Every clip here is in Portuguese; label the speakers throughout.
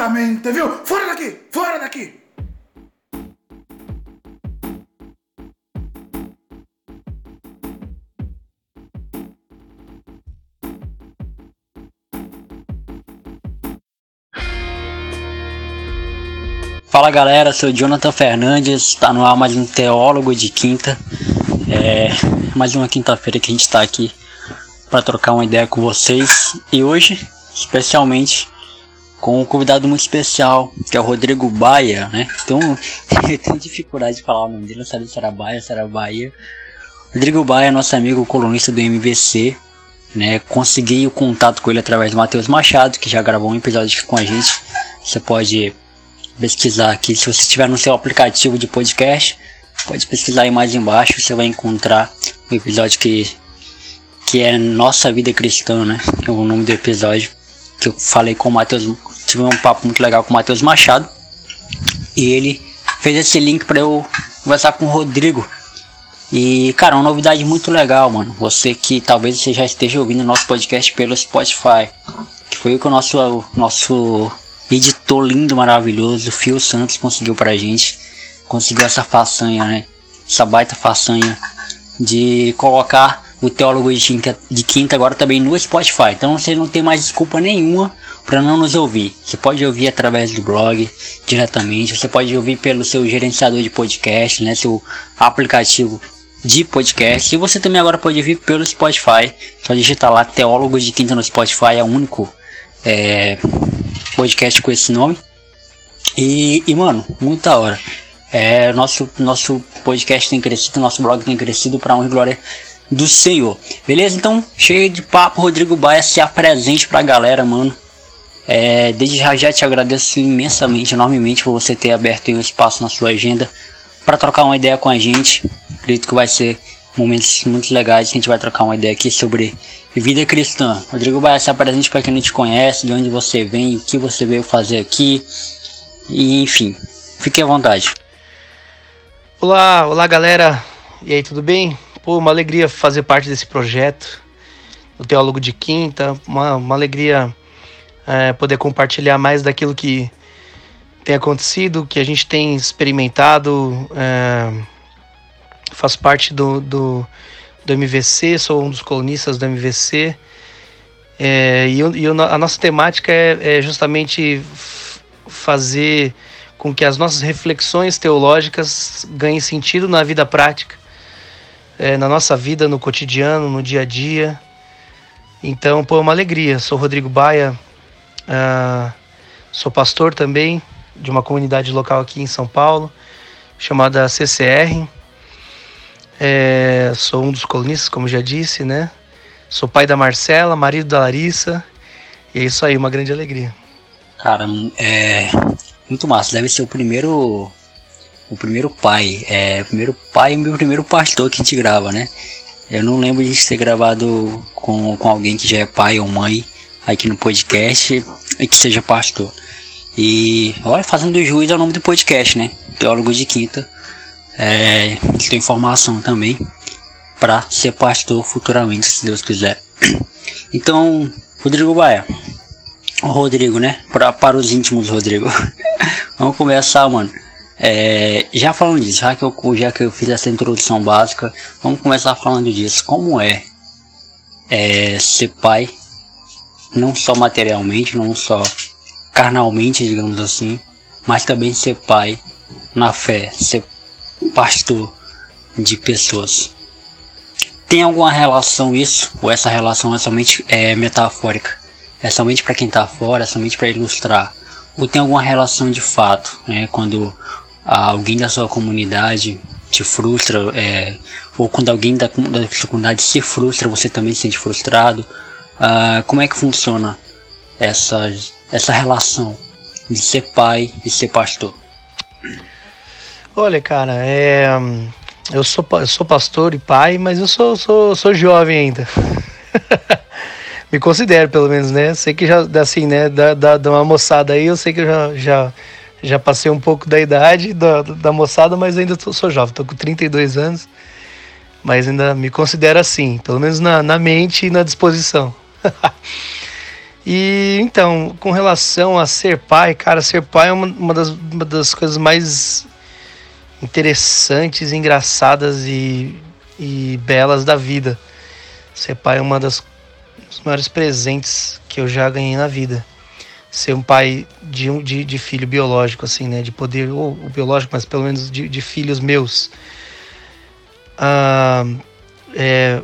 Speaker 1: Francamente, viu? Fora daqui! Fora daqui!
Speaker 2: Fala galera, sou Jonathan Fernandes, está no ar mais um Teólogo de Quinta. É mais uma quinta-feira que a gente está aqui para trocar uma ideia com vocês e hoje, especialmente, com um convidado muito especial, que é o Rodrigo Baia, né? Então, eu tenho dificuldade de falar o nome dele, não sabia se era Baia, se era Bahia. Rodrigo Baia, nosso amigo colunista do MVC, né? Consegui o contato com ele através do Matheus Machado, que já gravou um episódio aqui com a gente. Você pode pesquisar aqui, se você estiver no seu aplicativo de podcast, pode pesquisar aí mais embaixo, você vai encontrar o episódio que que é Nossa Vida Cristã, né? É o nome do episódio que eu falei com o Matheus, tive um papo muito legal com o Matheus Machado. E ele fez esse link para eu conversar com o Rodrigo. E, cara, uma novidade muito legal, mano. Você que talvez você já esteja ouvindo nosso podcast pelo Spotify. Que foi o que o nosso, nosso editor lindo, maravilhoso, Phil Santos conseguiu pra gente. Conseguiu essa façanha, né? Essa baita façanha de colocar o Teólogo de Quinta, agora também no Spotify. Então você não tem mais desculpa nenhuma para não nos ouvir. Você pode ouvir através do blog diretamente, você pode ouvir pelo seu gerenciador de podcast, né, seu aplicativo de podcast. E você também agora pode ouvir pelo Spotify. Só digitar lá Teólogo de Quinta no Spotify, é o único é, podcast com esse nome. E, e mano, muita hora. É, nosso, nosso podcast tem crescido, nosso blog tem crescido para honra e glória do Senhor. Beleza? Então, cheio de papo, Rodrigo Baia se apresente pra galera, mano. É, desde já já te agradeço imensamente, enormemente por você ter aberto um espaço na sua agenda para trocar uma ideia com a gente. Acredito que vai ser momentos muito legais. A gente vai trocar uma ideia aqui sobre vida cristã. Rodrigo Baia se apresente para quem não te conhece, de onde você vem, o que você veio fazer aqui. E enfim, fique à vontade.
Speaker 3: Olá, olá galera. E aí, tudo bem? Pô, uma alegria fazer parte desse projeto, o Teólogo de Quinta, uma, uma alegria é, poder compartilhar mais daquilo que tem acontecido, que a gente tem experimentado. É, faço parte do, do, do, MVC, sou um dos colunistas do MVC. É, e, e, a nossa temática é, é justamente fazer com que as nossas reflexões teológicas ganhem sentido na vida prática é, na nossa vida, no cotidiano, no dia a dia. Então, pô, é uma alegria. Sou Rodrigo Baia, uh, sou pastor também de uma comunidade local aqui em São Paulo, chamada CCR. É, sou um dos colunistas, como já disse, né? Sou pai da Marcela, marido da Larissa. E é isso aí, uma grande alegria.
Speaker 2: Cara, é muito massa. Deve ser o primeiro o primeiro pai, é, o primeiro pai e o meu primeiro pastor que a gente grava, né? Eu não lembro de ter gravado com, com alguém que já é pai ou mãe aqui no podcast e que seja pastor. E olha, fazendo juiz ao nome do podcast, né? Teólogo de Quinta. É, tem informação também para ser pastor futuramente, se Deus quiser. Então, Rodrigo Baia. O Rodrigo, né? Pra, para os íntimos, Rodrigo. Vamos começar, mano. É, já falando disso, já que, eu, já que eu fiz essa introdução básica, vamos começar falando disso. Como é, é ser pai, não só materialmente, não só carnalmente, digamos assim, mas também ser pai na fé, ser pastor de pessoas. Tem alguma relação isso? Ou essa relação é somente é, metafórica? É somente para quem está fora, é somente para ilustrar? Ou tem alguma relação de fato? Né? Quando alguém da sua comunidade te frustra, é, ou quando alguém da, da sua comunidade se frustra, você também se sente frustrado. Uh, como é que funciona essa, essa relação de ser pai e ser pastor?
Speaker 3: Olha, cara, é, eu, sou, sou pastor e pai, mas eu sou, sou, sou jovem ainda. Me considero, pelo menos, né? Sei que já, assim, né, da, da uma moçada aí, eu sei que eu já, já já passei um pouco da idade da, da moçada, mas ainda tô, sou jovem, tô com 32 anos. mas ainda me considero assim, pelo menos na, na mente e na disposição. e então, com relação a ser pai, cara, ser pai é uma, uma, das, uma das coisas mais interessantes, engraçadas e, e belas da vida. Ser pai é uma das dos maiores presentes que eu já ganhei na vida. Ser um pai de, um, de, de filho biológico, assim, né? De poder, ou biológico, mas pelo menos de, de filhos meus. Ah, é,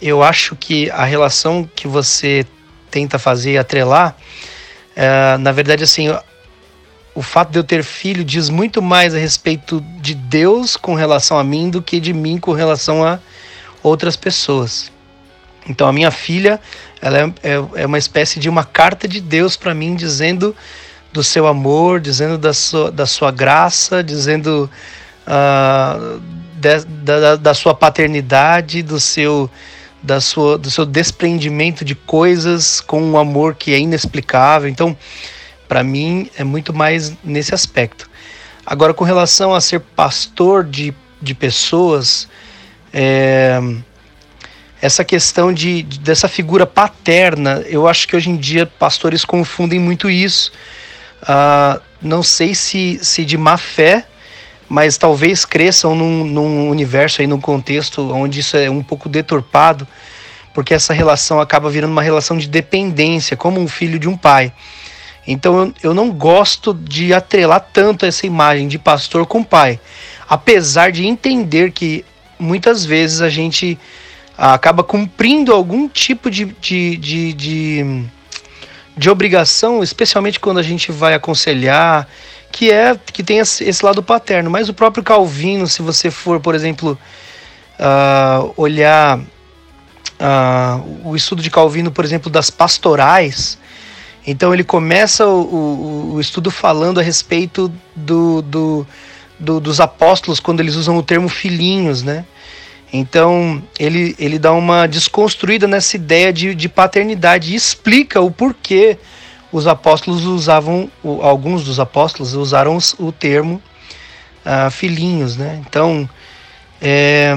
Speaker 3: eu acho que a relação que você tenta fazer atrelar, é, na verdade, assim, o fato de eu ter filho diz muito mais a respeito de Deus com relação a mim do que de mim com relação a outras pessoas. Então a minha filha, ela é, é, é uma espécie de uma carta de Deus para mim dizendo do seu amor, dizendo da sua, da sua graça, dizendo uh, de, da, da sua paternidade, do seu da sua, do seu desprendimento de coisas com um amor que é inexplicável. Então, para mim, é muito mais nesse aspecto. Agora, com relação a ser pastor de, de pessoas, é, essa questão de, de, dessa figura paterna, eu acho que hoje em dia pastores confundem muito isso. Uh, não sei se, se de má fé, mas talvez cresçam num, num universo aí, num contexto onde isso é um pouco deturpado, porque essa relação acaba virando uma relação de dependência, como um filho de um pai. Então eu, eu não gosto de atrelar tanto essa imagem de pastor com pai, apesar de entender que muitas vezes a gente acaba cumprindo algum tipo de, de, de, de, de obrigação, especialmente quando a gente vai aconselhar, que é que tem esse lado paterno. Mas o próprio Calvino, se você for, por exemplo, uh, olhar uh, o estudo de Calvino, por exemplo, das pastorais, então ele começa o, o, o estudo falando a respeito do, do, do, dos apóstolos quando eles usam o termo filhinhos, né? Então, ele, ele dá uma desconstruída nessa ideia de, de paternidade e explica o porquê os apóstolos usavam, alguns dos apóstolos usaram o termo uh, filhinhos, né? Então, é,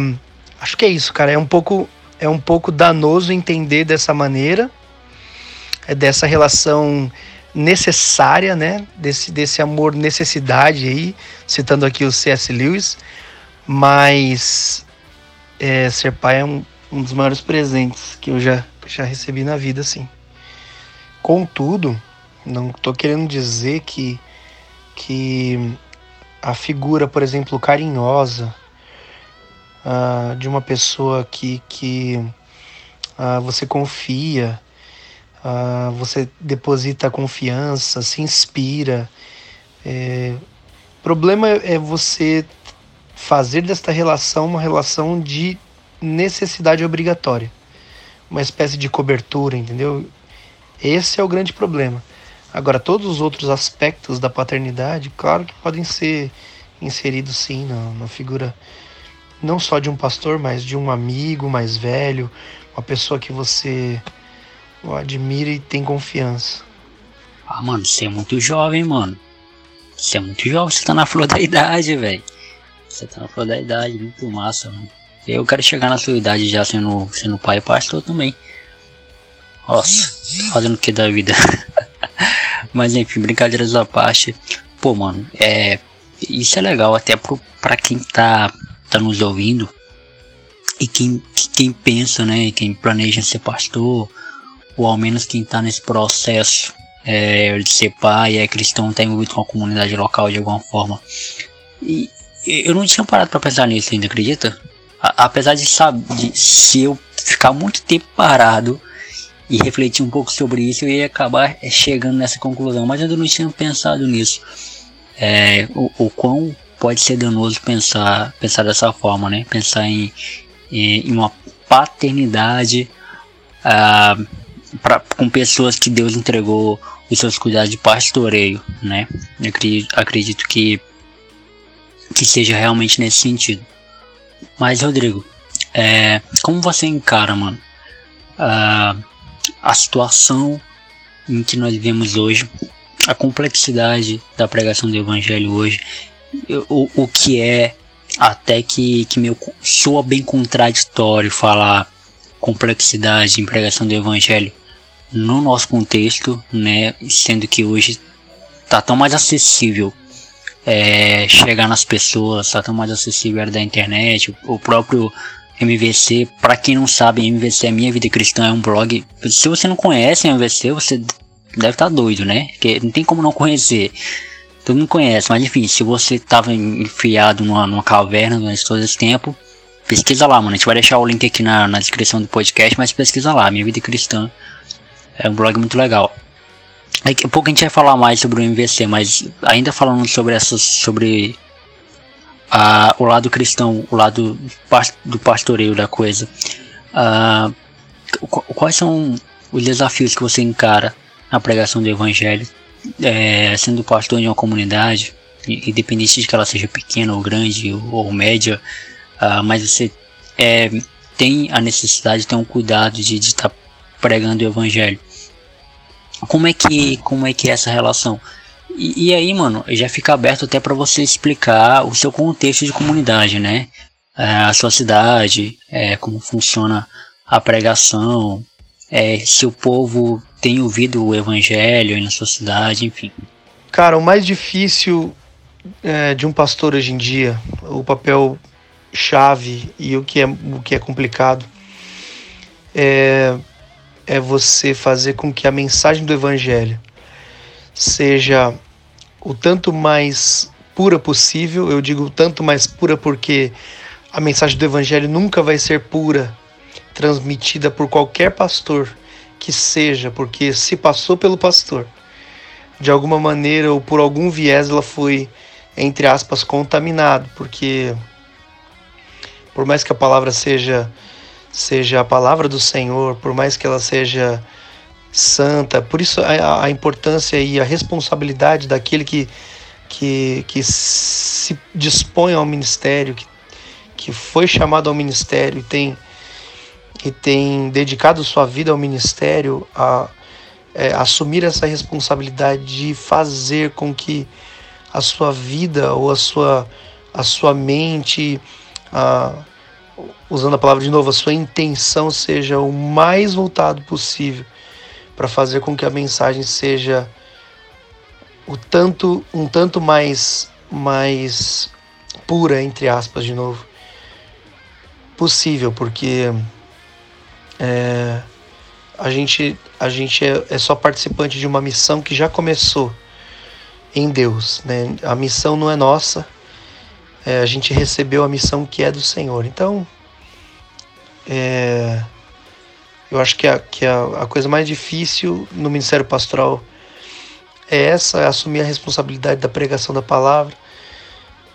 Speaker 3: acho que é isso, cara. É um pouco, é um pouco danoso entender dessa maneira, é dessa relação necessária, né? Desse, desse amor necessidade aí, citando aqui o C.S. Lewis, mas é, ser pai é um, um dos maiores presentes que eu já, já recebi na vida, assim. Contudo, não estou querendo dizer que, que a figura, por exemplo, carinhosa uh, de uma pessoa que, que uh, você confia, uh, você deposita confiança, se inspira. É, o problema é você fazer desta relação uma relação de necessidade obrigatória, uma espécie de cobertura, entendeu? Esse é o grande problema. Agora, todos os outros aspectos da paternidade, claro que podem ser inseridos sim na, na figura não só de um pastor, mas de um amigo mais velho, uma pessoa que você admira e tem confiança.
Speaker 2: Ah, mano, você é muito jovem, mano. Você é muito jovem, você tá na flor da idade, velho. Você tá flor da idade, muito massa, mano. Eu quero chegar na sua idade já sendo, sendo pai e pastor também. Nossa, fazendo o que da vida? Mas enfim, brincadeiras à parte. Pô, mano, é. Isso é legal até pro, pra quem tá, tá nos ouvindo. E quem, quem pensa, né? Quem planeja ser pastor. Ou ao menos quem tá nesse processo é, de ser pai, é cristão, tá envolvido com a comunidade local de alguma forma. E, eu não tinha parado para pensar nisso ainda, acredita? A, apesar de, sabe, de se eu ficar muito tempo parado e refletir um pouco sobre isso, eu ia acabar é, chegando nessa conclusão. Mas eu ainda não tinha pensado nisso. É, o, o quão pode ser danoso pensar, pensar dessa forma, né? Pensar em, em, em uma paternidade ah, pra, com pessoas que Deus entregou os seus cuidados de pastoreio, né? Eu acredito, acredito que que seja realmente nesse sentido. Mas, Rodrigo, é, como você encara, mano, a, a situação em que nós vivemos hoje, a complexidade da pregação do evangelho hoje, o, o que é até que, que meu, soa bem contraditório falar complexidade de pregação do evangelho no nosso contexto, né? Sendo que hoje tá tão mais acessível é, chegar nas pessoas, tá tão mais acessível da internet, o, o próprio MVC, para quem não sabe, MVC é Minha Vida Cristã, é um blog. Se você não conhece MVC, você deve estar tá doido, né? Porque não tem como não conhecer. Todo mundo conhece, mas enfim, se você estava enfiado numa, numa caverna durante todo esse tempo, pesquisa lá, mano. A gente vai deixar o link aqui na, na descrição do podcast, mas pesquisa lá, Minha Vida Cristã. É um blog muito legal. Daqui a pouco a gente vai falar mais sobre o MVC, mas ainda falando sobre essas. sobre uh, o lado cristão, o lado do pastoreio da coisa. Uh, quais são os desafios que você encara na pregação do evangelho, é, sendo pastor de uma comunidade, independente de que ela seja pequena ou grande ou, média, uh, mas você é, tem a necessidade, tem um cuidado de estar tá pregando o evangelho. Como é que, como é que é essa relação? E, e aí, mano, já fica aberto até para você explicar o seu contexto de comunidade, né? É, a sua cidade, é, como funciona a pregação, é, se o povo tem ouvido o evangelho aí na sua cidade, enfim.
Speaker 3: Cara, o mais difícil é, de um pastor hoje em dia, o papel chave e o que é, o que é complicado, é é você fazer com que a mensagem do Evangelho seja o tanto mais pura possível. Eu digo tanto mais pura porque a mensagem do Evangelho nunca vai ser pura, transmitida por qualquer pastor que seja, porque se passou pelo pastor, de alguma maneira ou por algum viés ela foi, entre aspas, contaminado, porque por mais que a palavra seja seja a palavra do Senhor, por mais que ela seja santa. Por isso a, a importância e a responsabilidade daquele que, que, que se dispõe ao ministério, que, que foi chamado ao ministério e tem, e tem dedicado sua vida ao ministério, a é, assumir essa responsabilidade de fazer com que a sua vida ou a sua, a sua mente, a, usando a palavra de novo, a sua intenção seja o mais voltado possível para fazer com que a mensagem seja o tanto um tanto mais mais pura entre aspas de novo possível porque é, a gente a gente é, é só participante de uma missão que já começou em Deus né? A missão não é nossa é, a gente recebeu a missão que é do Senhor então é, eu acho que, a, que a, a coisa mais difícil no ministério pastoral é essa, é assumir a responsabilidade da pregação da palavra.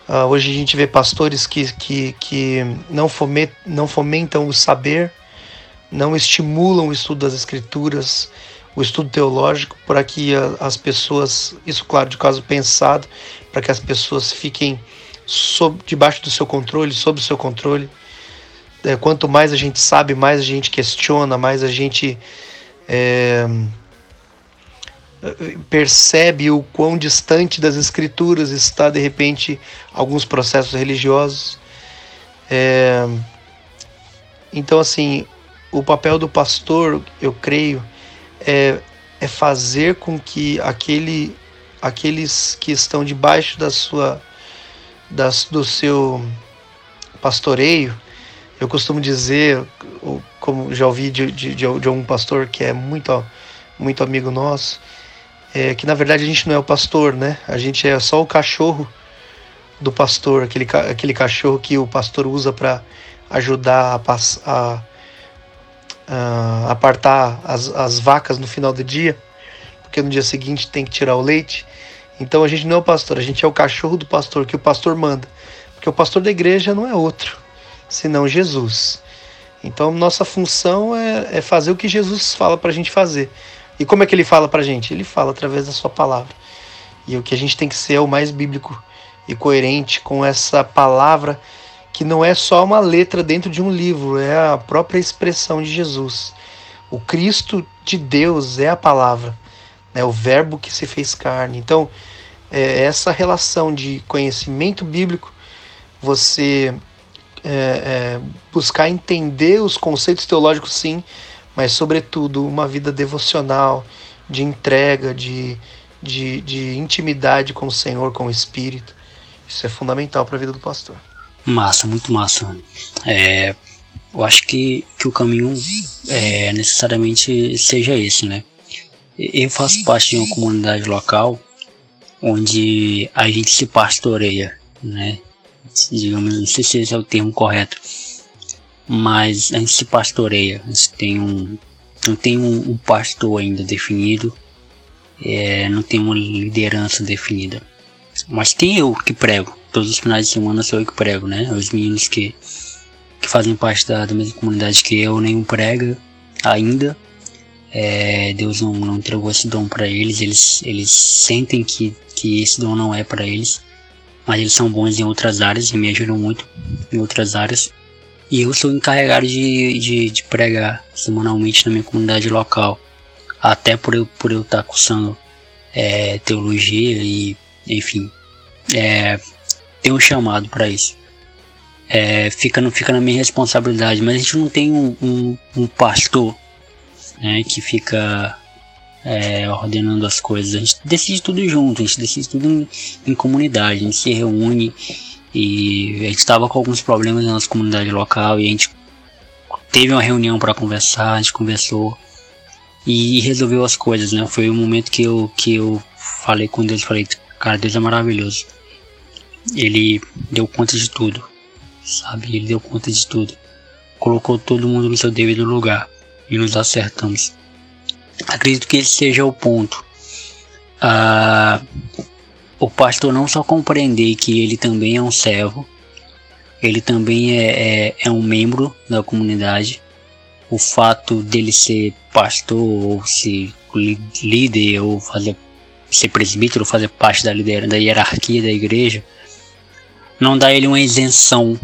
Speaker 3: Uh, hoje a gente vê pastores que, que, que não, fomentam, não fomentam o saber, não estimulam o estudo das escrituras, o estudo teológico, para que a, as pessoas, isso claro, de caso pensado, para que as pessoas fiquem sob, debaixo do seu controle, sob o seu controle é, quanto mais a gente sabe, mais a gente questiona, mais a gente é, percebe o quão distante das escrituras está de repente alguns processos religiosos. É, então, assim, o papel do pastor, eu creio, é, é fazer com que aquele, aqueles que estão debaixo da sua, das, do seu pastoreio, eu costumo dizer, como já ouvi de, de, de, de um pastor que é muito, muito amigo nosso, é que na verdade a gente não é o pastor, né? A gente é só o cachorro do pastor, aquele, aquele cachorro que o pastor usa para ajudar a, a, a apartar as, as vacas no final do dia, porque no dia seguinte tem que tirar o leite. Então a gente não é o pastor, a gente é o cachorro do pastor, que o pastor manda. Porque o pastor da igreja não é outro senão Jesus. Então, nossa função é, é fazer o que Jesus fala para a gente fazer. E como é que ele fala para a gente? Ele fala através da sua palavra. E o que a gente tem que ser é o mais bíblico e coerente com essa palavra que não é só uma letra dentro de um livro, é a própria expressão de Jesus. O Cristo de Deus é a palavra, é o Verbo que se fez carne. Então, é essa relação de conhecimento bíblico você é, é, buscar entender os conceitos teológicos, sim, mas, sobretudo, uma vida devocional, de entrega, de, de, de intimidade com o Senhor, com o Espírito. Isso é fundamental para a vida do pastor.
Speaker 2: Massa, muito massa. É, eu acho que, que o caminho é, necessariamente seja esse, né? Eu faço parte de uma comunidade local onde a gente se pastoreia, né? Digamos, não sei se esse é o termo correto, mas a gente se pastoreia. A gente tem um, não tem um, um pastor ainda definido, é, não tem uma liderança definida, mas tem eu que prego. Todos os finais de semana sou eu que prego, né? Os meninos que, que fazem parte da, da mesma comunidade que eu, nenhum prega ainda. É, Deus não, não entregou esse dom para eles, eles, eles sentem que, que esse dom não é para eles, mas eles são bons em outras áreas e me ajudam muito em outras áreas. E eu sou encarregado de, de, de pregar semanalmente na minha comunidade local, até por eu, por eu estar cursando é, teologia e, enfim, é, tem um chamado para isso. É, fica, fica na minha responsabilidade, mas a gente não tem um, um, um pastor né, que fica é, ordenando as coisas. A gente decide tudo junto, a gente decide tudo em, em comunidade, a gente se reúne e a gente estava com alguns problemas na nossa comunidade local e a gente teve uma reunião para conversar, a gente conversou e resolveu as coisas, né? Foi o momento que eu, que eu falei com Deus, falei, cara, Deus é maravilhoso. Ele deu conta de tudo, sabe? Ele deu conta de tudo. Colocou todo mundo no seu devido lugar e nos acertamos. Acredito que esse seja o ponto. Ah, o pastor não só compreender que ele também é um servo, ele também é, é, é um membro da comunidade. O fato dele ser pastor ou ser líder ou fazer ser presbítero, fazer parte da, liderança, da hierarquia da igreja, não dá ele uma isenção,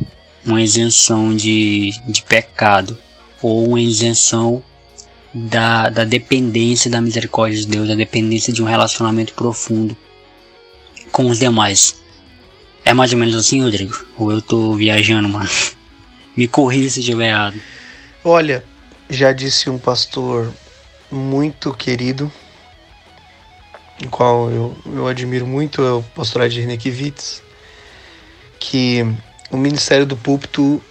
Speaker 2: uma isenção de, de pecado ou uma isenção da, da dependência da misericórdia de Deus, da dependência de um relacionamento profundo com os demais. É mais ou menos assim, Rodrigo? Ou eu tô viajando, mano? Me corrija se estiver errado.
Speaker 3: Olha, já disse um pastor muito querido, o qual eu, eu admiro muito, é o pastor Adir Nekiewicz, que o ministério do púlpito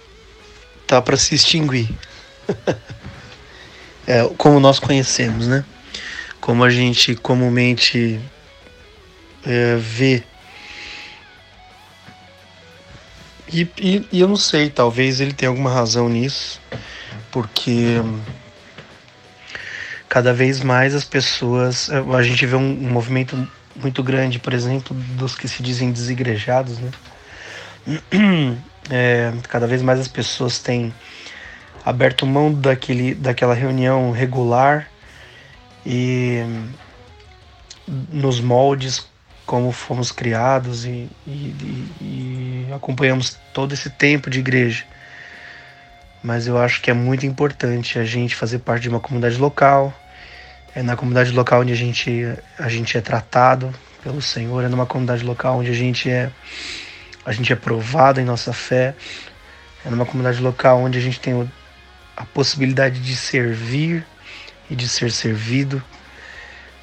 Speaker 3: tá para se extinguir. é, como nós conhecemos, né? Como a gente comumente é, vê. E, e, e, eu não sei, talvez ele tenha alguma razão nisso, porque cada vez mais as pessoas. A gente vê um, um movimento muito grande, por exemplo, dos que se dizem desigrejados, né? É, cada vez mais as pessoas têm aberto mão daquele, daquela reunião regular e nos moldes como fomos criados e, e, e, acompanhamos todo esse tempo de igreja. Mas eu acho que é muito importante a gente fazer parte de uma comunidade local. É na comunidade local onde a gente, a gente é tratado pelo Senhor, é numa comunidade local onde a gente é, a gente é provado em nossa fé, é numa comunidade local onde a gente tem o a possibilidade de servir e de ser servido,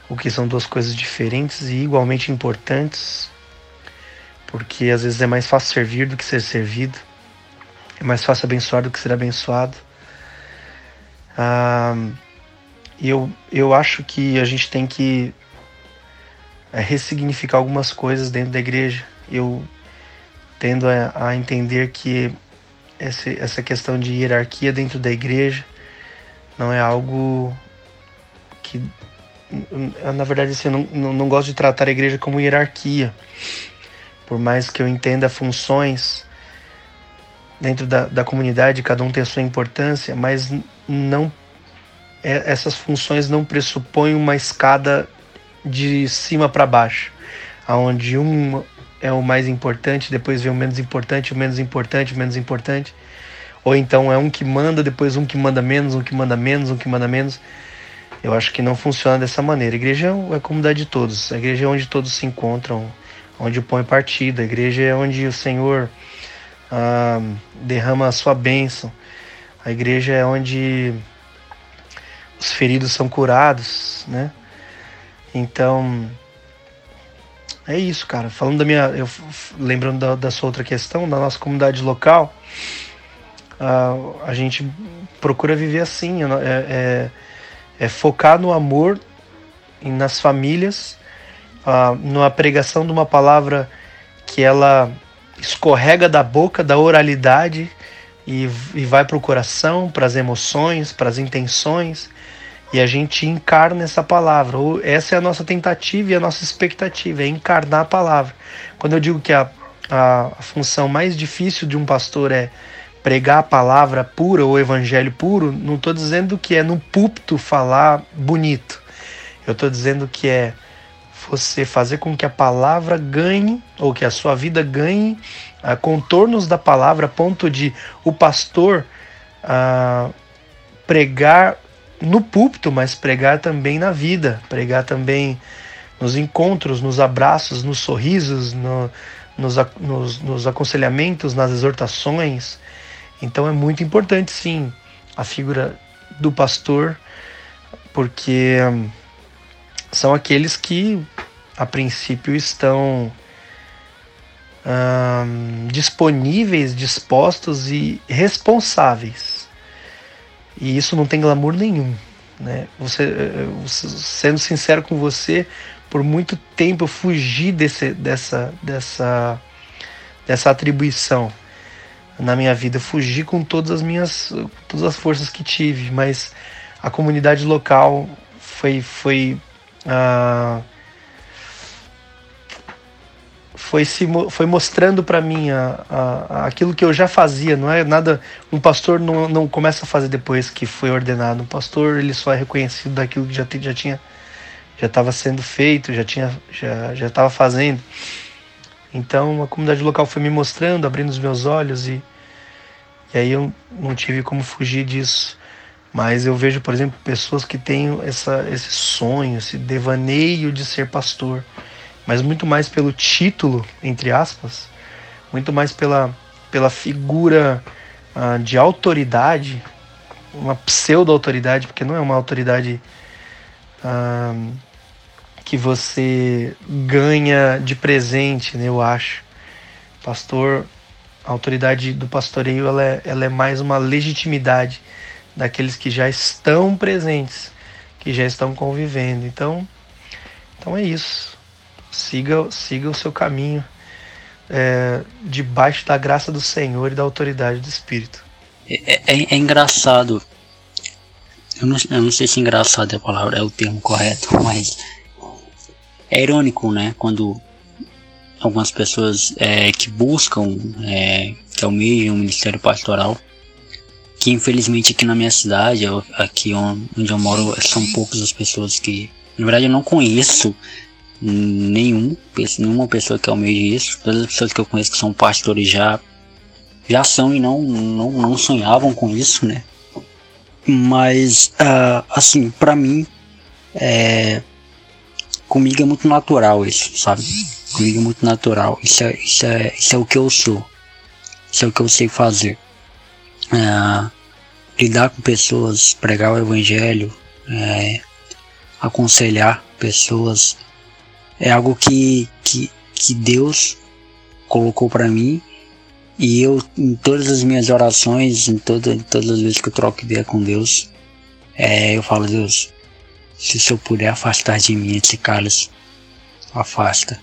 Speaker 3: o que são duas coisas diferentes e igualmente importantes, porque às vezes é mais fácil servir do que ser servido, é mais fácil abençoar do que ser abençoado. Ah, eu, eu acho que a gente tem que é, ressignificar algumas coisas dentro da igreja. Eu tendo a, a entender que essa, essa questão de hierarquia dentro da igreja não é algo que na verdade assim, eu não, não, não, gosto de tratar a igreja como hierarquia. Por mais que eu entenda funções dentro da, da comunidade cada um tem a sua importância mas não é, essas funções não pressupõem uma escada de cima para baixo aonde um é o mais importante, depois vem o menos importante, o menos importante, o menos importante. Ou então é um que manda, depois um que manda menos, um que manda menos, um que manda menos. Eu acho que não funciona dessa maneira. A igreja é a comunidade de todos. A igreja é onde todos se encontram, onde o pão é partido. A igreja é onde o Senhor ah, derrama a sua bênção. A igreja é onde os feridos são curados, né? Então, é isso, cara. Falando da minha. Eu, lembrando da, da sua outra questão, da nossa comunidade local, uh, a gente procura viver assim. É, é, é focar no amor e nas famílias, uh, numa pregação de uma palavra que ela escorrega da boca, da oralidade e, e vai para o coração, para as emoções, para as intenções e a gente encarna essa palavra. Essa é a nossa tentativa e a nossa expectativa, é encarnar a palavra. Quando eu digo que a, a, a função mais difícil de um pastor é pregar a palavra pura ou evangelho puro, não estou dizendo que é no púlpito falar bonito. Eu estou dizendo que é você fazer com que a palavra ganhe, ou que a sua vida ganhe uh, contornos da palavra, a ponto de o pastor uh, pregar no púlpito, mas pregar também na vida, pregar também nos encontros, nos abraços, nos sorrisos, no, nos, nos, nos aconselhamentos, nas exortações. Então é muito importante, sim, a figura do pastor, porque hum, são aqueles que, a princípio, estão hum, disponíveis, dispostos e responsáveis e isso não tem glamour nenhum. Né? Você, eh, sendo sincero com você, por muito tempo eu fugi desse, dessa, dessa, dessa atribuição na minha vida. Eu fugi com todas as minhas todas as forças que tive, mas a comunidade local foi foi uh, foi, se, foi mostrando para mim a, a, aquilo que eu já fazia. Não é nada. Um pastor não, não começa a fazer depois que foi ordenado. Um pastor ele só é reconhecido daquilo que já, já tinha já estava sendo feito, já tinha já já estava fazendo. Então a comunidade local foi me mostrando, abrindo os meus olhos e e aí eu não tive como fugir disso. Mas eu vejo, por exemplo, pessoas que têm essa, esse sonho, esse devaneio de ser pastor mas muito mais pelo título, entre aspas, muito mais pela, pela figura uh, de autoridade, uma pseudo-autoridade, porque não é uma autoridade uh, que você ganha de presente, né, eu acho. Pastor, a autoridade do pastoreio ela é, ela é mais uma legitimidade daqueles que já estão presentes, que já estão convivendo. Então, então é isso. Siga, siga o seu caminho é, debaixo da graça do Senhor e da autoridade do Espírito.
Speaker 2: É, é, é engraçado. Eu não, eu não sei se engraçado é a palavra, é o termo correto, mas é irônico, né? Quando algumas pessoas é, que buscam, é, que almejam o ministério pastoral, que infelizmente aqui na minha cidade, aqui onde eu moro, são poucas as pessoas que, na verdade, eu não conheço nenhum, nenhuma pessoa que almeja isso. Todas as pessoas que eu conheço que são pastores já já são e não não, não sonhavam com isso, né? Mas uh, assim, para mim é comigo é muito natural isso, sabe? Comigo é muito natural. Isso é, isso é, isso é o que eu sou. Isso é o que eu sei fazer. Uh, lidar com pessoas, pregar o evangelho, é, aconselhar pessoas, é algo que, que, que Deus colocou para mim e eu, em todas as minhas orações, em, toda, em todas as vezes que eu troco ideia com Deus, é, eu falo, Deus, se o Senhor puder afastar de mim esse cálice, afasta.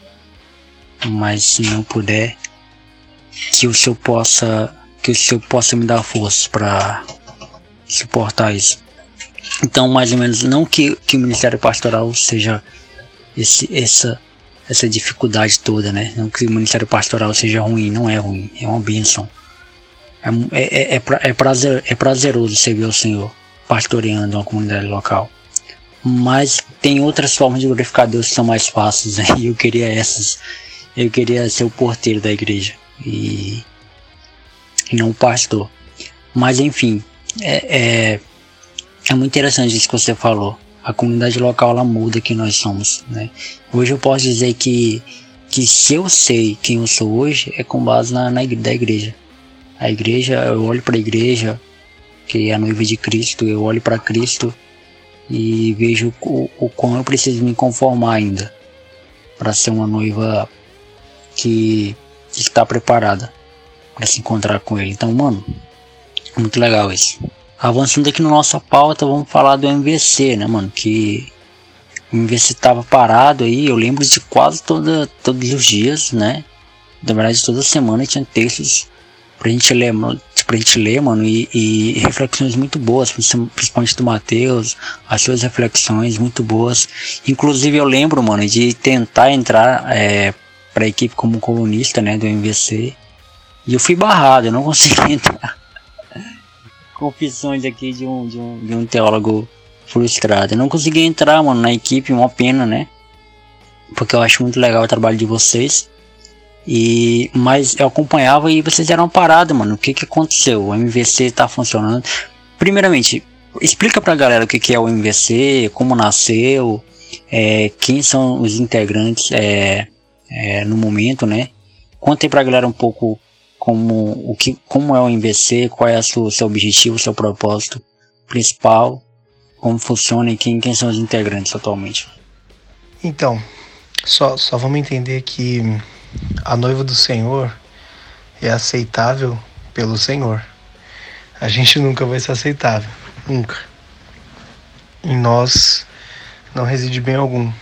Speaker 2: Mas se não puder, que o Senhor possa, que o Senhor possa me dar força para suportar isso. Então, mais ou menos, não que, que o ministério pastoral seja esse, essa, essa dificuldade toda, né? Não que o ministério pastoral seja ruim, não é ruim, é uma bênção. É, é, é, é, prazer, é prazeroso servir o Senhor pastoreando uma comunidade local. Mas tem outras formas de glorificar Deus que são mais fáceis, né? E eu queria essas. Eu queria ser o porteiro da igreja e, e não o pastor. Mas enfim, é, é, é muito interessante isso que você falou a comunidade local ela muda quem nós somos, né? Hoje eu posso dizer que que se eu sei quem eu sou hoje é com base na, na da igreja. A igreja, eu olho para a igreja, que é a noiva de Cristo, eu olho para Cristo e vejo o, o quão eu preciso me conformar ainda para ser uma noiva que está preparada para se encontrar com ele. Então, mano, muito legal isso. Avançando aqui na nossa pauta, vamos falar do MVC, né, mano? Que o MVC tava parado aí, eu lembro de quase toda, todos os dias, né? Na verdade, toda semana tinha textos pra gente ler, pra gente ler, mano, e, e reflexões muito boas, principalmente do Matheus, as suas reflexões muito boas. Inclusive, eu lembro, mano, de tentar entrar é, pra equipe como colunista, né, do MVC, e eu fui barrado, eu não consegui entrar. Confissões aqui de um, de um, de um teólogo frustrado. Eu não consegui entrar, mano, na equipe, uma pena, né? Porque eu acho muito legal o trabalho de vocês. E, mas eu acompanhava e vocês eram parada, mano. O que que aconteceu? O MVC tá funcionando. Primeiramente, explica pra galera o que que é o MVC, como nasceu, é, quem são os integrantes é, é, no momento, né? Conta aí pra galera um pouco como, o que, como é o MVC, qual é o seu, seu objetivo, seu propósito principal, como funciona e quem, quem são os integrantes atualmente.
Speaker 3: Então, só, só vamos entender que a noiva do Senhor é aceitável pelo Senhor. A gente nunca vai ser aceitável, nunca. Em nós não reside bem algum.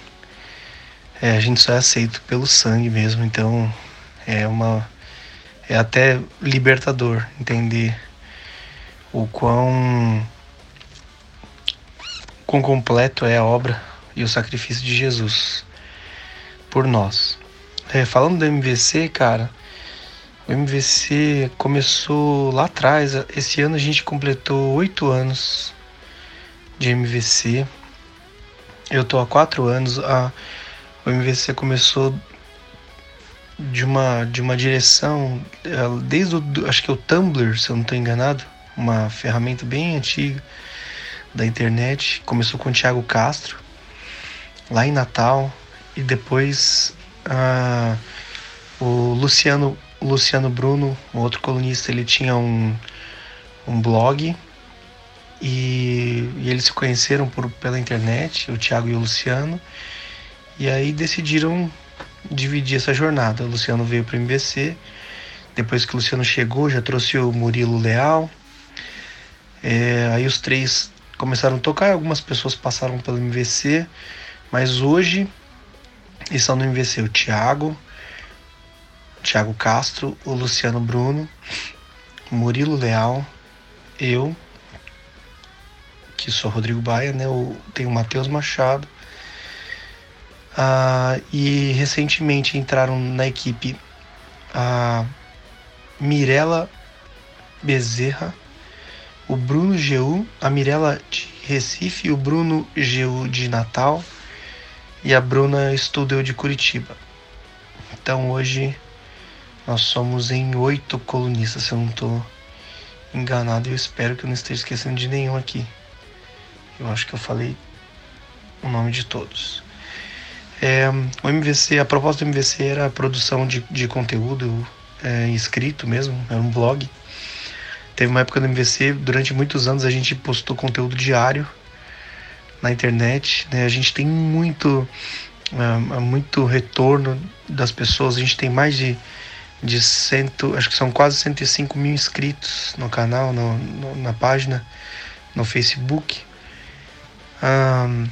Speaker 3: É, a gente só é aceito pelo sangue mesmo, então é uma é até libertador entender o quão, quão completo é a obra e o sacrifício de Jesus por nós. É, falando do MVC, cara, o MVC começou lá atrás. Esse ano a gente completou oito anos de MVC. Eu tô há quatro anos. A, o MVC começou de uma, de uma direção, é, desde o, acho que é o Tumblr, se eu não estou enganado, uma ferramenta bem antiga da internet. Começou com o Thiago Castro, lá em Natal, e depois ah, o Luciano, Luciano Bruno, outro colunista, ele tinha um, um blog e, e, eles se conheceram por, pela internet, o Thiago e o Luciano, e aí decidiram dividir essa jornada. O Luciano veio para o MVC, depois que o Luciano chegou, já trouxe o Murilo Leal. É, aí os três começaram a tocar, algumas pessoas passaram pelo MVC, mas hoje estão no MVC o Thiago, Thiago Castro, o Luciano Bruno, o Murilo Leal, eu, que sou Rodrigo Baia, né? O, tem o Matheus Machado, Uh, e recentemente entraram na equipe a Mirella Bezerra, o Bruno Geu, a Mirella de Recife, o Bruno Geu de Natal e a Bruna Studel de Curitiba. Então hoje nós somos em oito colunistas, se eu não estou enganado, eu espero que eu não esteja esquecendo de nenhum aqui. Eu acho que eu falei o nome de todos. É, o MVC, a proposta do MVC era a produção de, de conteúdo é, escrito mesmo, era um blog. Teve uma época no MVC, durante muitos anos a gente postou conteúdo diário na internet. Né? A gente tem muito, é, muito retorno das pessoas, a gente tem mais de, de cento, acho que são quase 105 mil inscritos no canal, no, no na página, no Facebook. Um,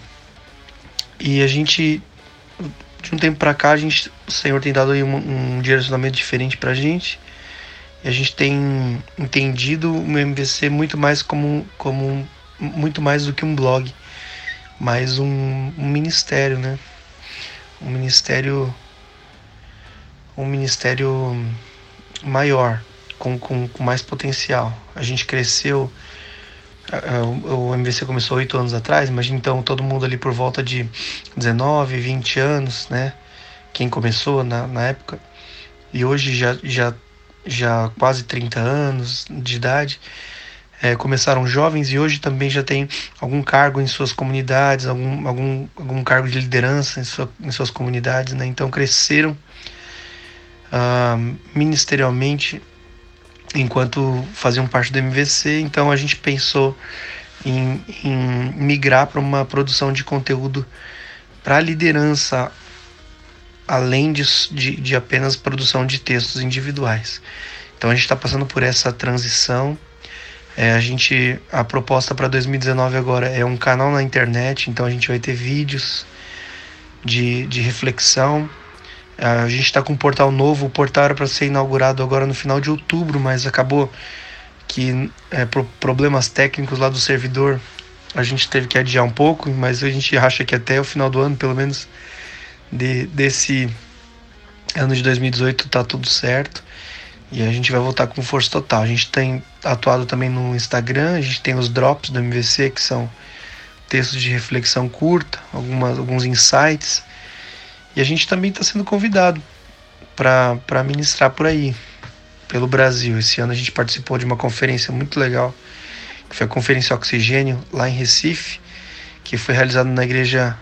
Speaker 3: e a gente de um tempo para cá, a gente, o Senhor tem dado aí um, um direcionamento diferente para a gente. E a gente tem entendido o MVC muito mais como, como muito mais do que um blog, mas um, um ministério, né? Um ministério um ministério maior, com, com, com mais potencial. A gente cresceu o MVC começou oito anos atrás, mas então todo mundo ali por volta de 19, 20 anos, né? Quem começou na, na época. E hoje já, já, já quase 30 anos de idade. É, começaram jovens e hoje também já tem algum cargo em suas comunidades, algum, algum, algum cargo de liderança em, sua, em suas comunidades, né? Então cresceram uh, ministerialmente enquanto faziam parte do MVC, então a gente pensou em, em migrar para uma produção de conteúdo para liderança, além de, de, de, apenas produção de textos individuais. Então a gente está passando por essa transição. É, a gente a proposta para 2019 agora é um canal na internet, então a gente vai ter vídeos de, de reflexão. A gente está com um portal novo, o portal era para ser inaugurado agora no final de outubro, mas acabou que é, problemas técnicos lá do servidor a gente teve que adiar um pouco, mas a gente acha que até o final do ano, pelo menos de, desse ano de 2018, tá tudo certo. E a gente vai voltar com força total. A gente tem atuado também no Instagram, a gente tem os drops do MVC, que são textos de reflexão curta, algumas, alguns insights. E a gente também está sendo convidado para ministrar por aí, pelo Brasil. Esse ano a gente participou de uma conferência muito legal, que foi a Conferência Oxigênio, lá em Recife, que foi realizada na igreja,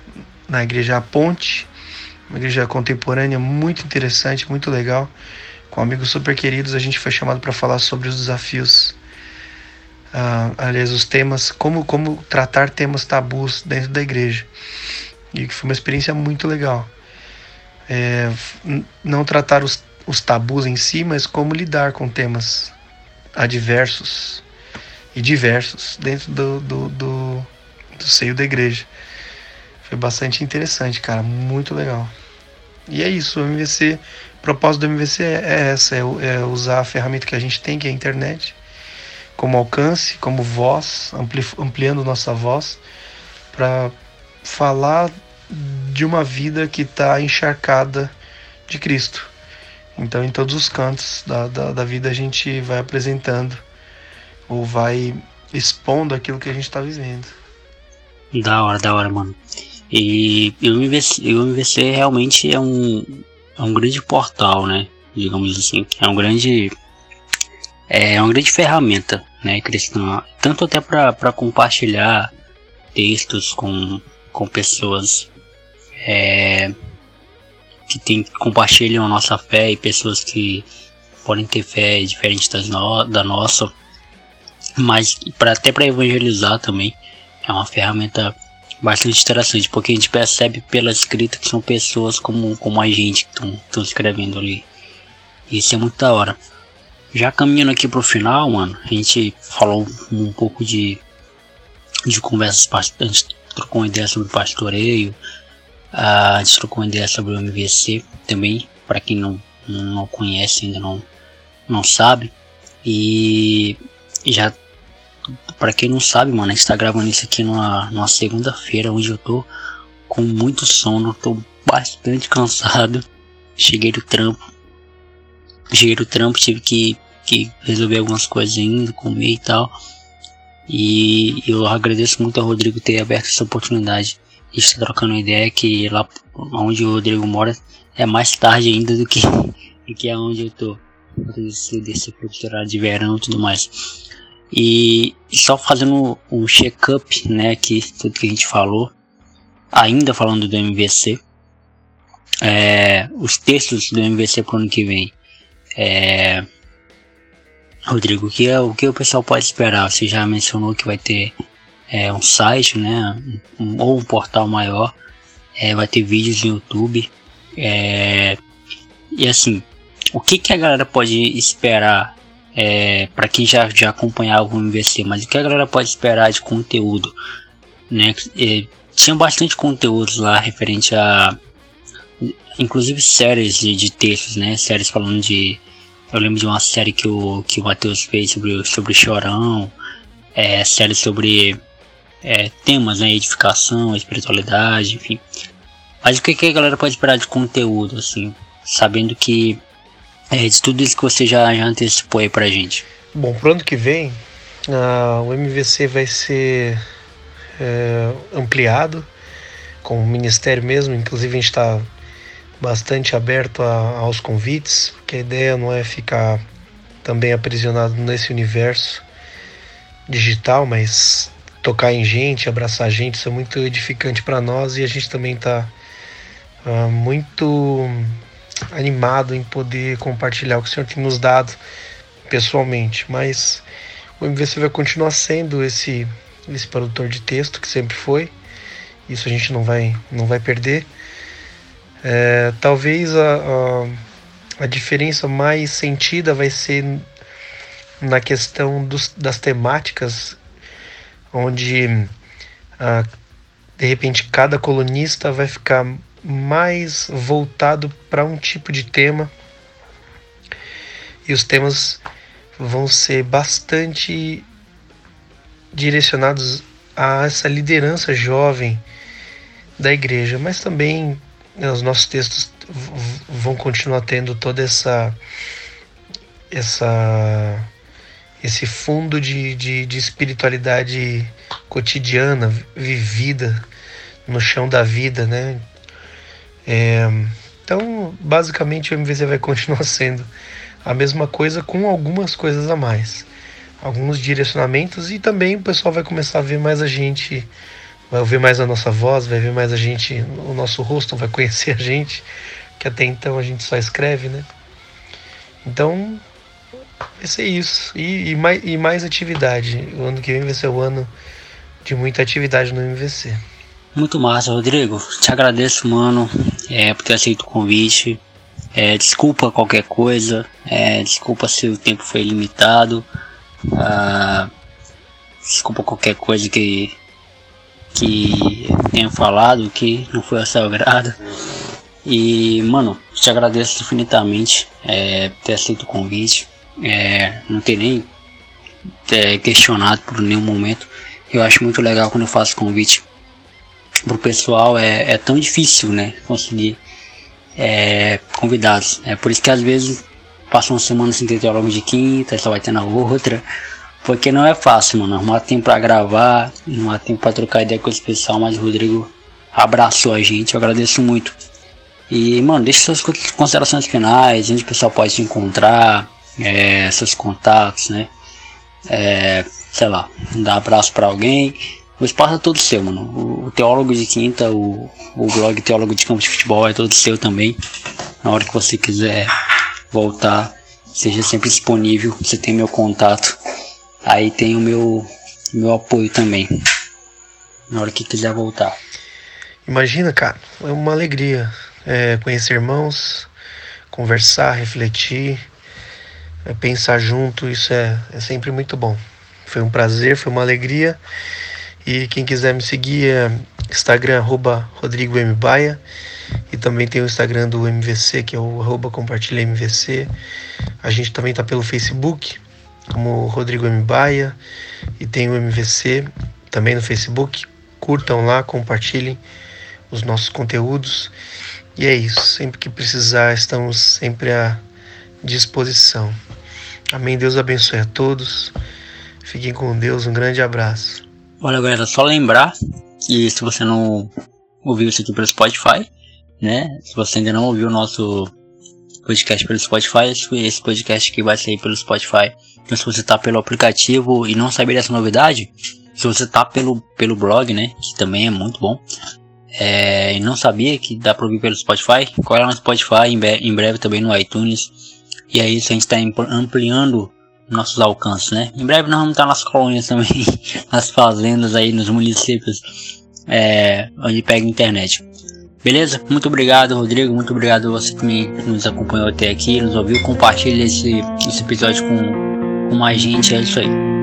Speaker 3: na igreja A Ponte, uma igreja contemporânea muito interessante, muito legal. Com amigos super queridos, a gente foi chamado para falar sobre os desafios, uh, aliás, os temas, como, como tratar temas tabus dentro da igreja. E que foi uma experiência muito legal. É, não tratar os os tabus em si, mas como lidar com temas adversos e diversos dentro do, do, do, do seio da igreja. Foi bastante interessante, cara, muito legal. E é isso, o MVC, o propósito do MVC é, é essa, é, é, usar a ferramenta que a gente tem, que é a internet, como alcance, como voz, ampli, ampliando nossa voz, para falar de uma vida que está encharcada de Cristo. Então, em todos os cantos da, da, da vida, a gente vai apresentando ou vai expondo aquilo que a gente está vivendo.
Speaker 2: Da hora, da hora, mano. E, o, MVC, o MVC realmente é um, é um grande portal, né? Digamos assim. É um grande. É uma grande ferramenta, né, cristã. Tanto até para compartilhar textos com, com pessoas é, que tem, compartilham a nossa fé e pessoas que podem ter fé diferente das no, da nossa, mas para até para evangelizar também é uma ferramenta bastante interessante, porque a gente percebe pela escrita que são pessoas como, como a gente que estão escrevendo ali. Isso é muito da hora. Já caminhando aqui pro final, mano, a gente falou um pouco de, de conversas, a gente trocou uma ideia sobre pastoreio, a gente trocou uma ideia sobre o MVC também, para quem não, não conhece, ainda não, não sabe. E já, para quem não sabe, mano, a gente tá gravando isso aqui numa, numa segunda-feira, onde eu tô com muito sono, tô bastante cansado. Cheguei do trampo, cheguei do trampo, tive que, que resolver algumas coisas ainda, comer e tal. E eu agradeço muito ao Rodrigo ter aberto essa oportunidade está trocando ideia que lá onde o Rodrigo mora é mais tarde ainda do que, do que aonde eu tô. Desse, desse horário de verão e tudo mais. E só fazendo um check-up, né, aqui, tudo que a gente falou, ainda falando do MVC, é, os textos do MVC pro ano que vem. É, Rodrigo, o que, é, o que o pessoal pode esperar? Você já mencionou que vai ter é, um site, né, um, ou um portal maior, é, vai ter vídeos no YouTube. É, e assim, o que, que a galera pode esperar é, para quem já, já acompanhava o MVC, mas o que a galera pode esperar de conteúdo? Né? É, tinha bastante conteúdos lá referente a inclusive séries de, de, textos, né? Séries falando de. Eu lembro de uma série que o, que o Matheus fez sobre, sobre Chorão, é, série sobre é, temas, né? Edificação, espiritualidade, enfim. Mas o que, que a galera pode esperar de conteúdo, assim, sabendo que é, de tudo isso que você já, já antecipou aí pra gente?
Speaker 3: Bom, pro ano que vem, o MVC vai ser é, ampliado com o Ministério mesmo, inclusive a gente está bastante aberto a, aos convites, porque a ideia não é ficar também aprisionado nesse universo digital, mas tocar em gente, abraçar gente, isso é muito edificante para nós e a gente também está uh, ah, muito animado em poder compartilhar o que o Senhor tem nos dado pessoalmente, mas o MVC vai continuar sendo esse, esse produtor de texto que sempre foi. Isso a gente não vai, não vai perder. É, talvez a, a, a, diferença mais sentida vai ser na questão dos, das temáticas, onde a, de repente cada colunista vai ficar mais voltado para um tipo de tema. E os temas vão ser bastante direcionados a essa liderança jovem da igreja, mas também né, os nossos textos vão continuar tendo toda essa essa esse fundo de, de, de espiritualidade cotidiana vivida no chão da vida, né? É, então, basicamente, o MVZ vai continuar sendo a mesma coisa com algumas coisas a mais, alguns direcionamentos e também o pessoal vai começar a ver mais a gente vai ouvir mais a nossa voz, vai ver mais a gente, o nosso rosto, vai conhecer a gente, que até então a gente só escreve, né? Então, vai ser isso. E, e, mais, e mais atividade. O ano que vem vai ser o ano de muita atividade no MVC.
Speaker 2: Muito massa, Rodrigo. Te agradeço, mano, é, por ter aceito o convite. É, desculpa qualquer coisa. É, desculpa se o tempo foi limitado. Ah, desculpa qualquer coisa que que tenha falado que não foi a seu agrado. E, mano, te agradeço infinitamente é, ter aceito o convite. É, não ter nem é, questionado por nenhum momento. Eu acho muito legal quando eu faço convite pro pessoal. É, é tão difícil, né? Conseguir é, convidados. É por isso que às vezes passa uma semana sem ter teólogo de quinta, só vai ter na outra. Porque não é fácil, mano. Arrumar tempo pra gravar, arrumar tempo pra trocar ideia com esse pessoal, mas o Rodrigo abraçou a gente, eu agradeço muito. E, mano, deixa suas considerações finais, onde o pessoal pode te encontrar, é, seus contatos, né? É, sei lá, dar abraço para alguém. O espaço é todo seu, mano. O, o Teólogo de Quinta, o, o blog Teólogo de Campo de Futebol é todo seu também. Na hora que você quiser voltar, seja sempre disponível. Você tem meu contato Aí tem o meu, meu apoio também. Na hora que quiser voltar.
Speaker 3: Imagina, cara, é uma alegria é, conhecer irmãos, conversar, refletir, pensar junto, isso é, é sempre muito bom. Foi um prazer, foi uma alegria. E quem quiser me seguir é Instagram, arroba Rodrigo M. Baia. E também tem o Instagram do MVC, que é o arroba compartilha MVC. A gente também tá pelo Facebook, como Rodrigo M. Baia e tem o MVC também no Facebook. Curtam lá, compartilhem os nossos conteúdos. E é isso. Sempre que precisar, estamos sempre à disposição. Amém. Deus abençoe a todos. Fiquem com Deus. Um grande abraço.
Speaker 2: Olha, galera, só lembrar que se você não ouviu isso aqui pelo Spotify, né? Se você ainda não ouviu o nosso podcast pelo Spotify, esse podcast aqui vai sair pelo Spotify então, se você tá pelo aplicativo e não saber dessa novidade, se você tá pelo, pelo blog, né, que também é muito bom, é, e não sabia que dá para ouvir pelo Spotify, corre lá no Spotify, em, em breve também no iTunes. E aí a gente está ampliando nossos alcances, né? Em breve nós vamos estar nas colônias também, nas fazendas aí, nos municípios é, onde pega internet. Beleza? Muito obrigado, Rodrigo. Muito obrigado a você que me, nos acompanhou até aqui, nos ouviu. Compartilhe esse, esse episódio com com mais gente, é isso aí.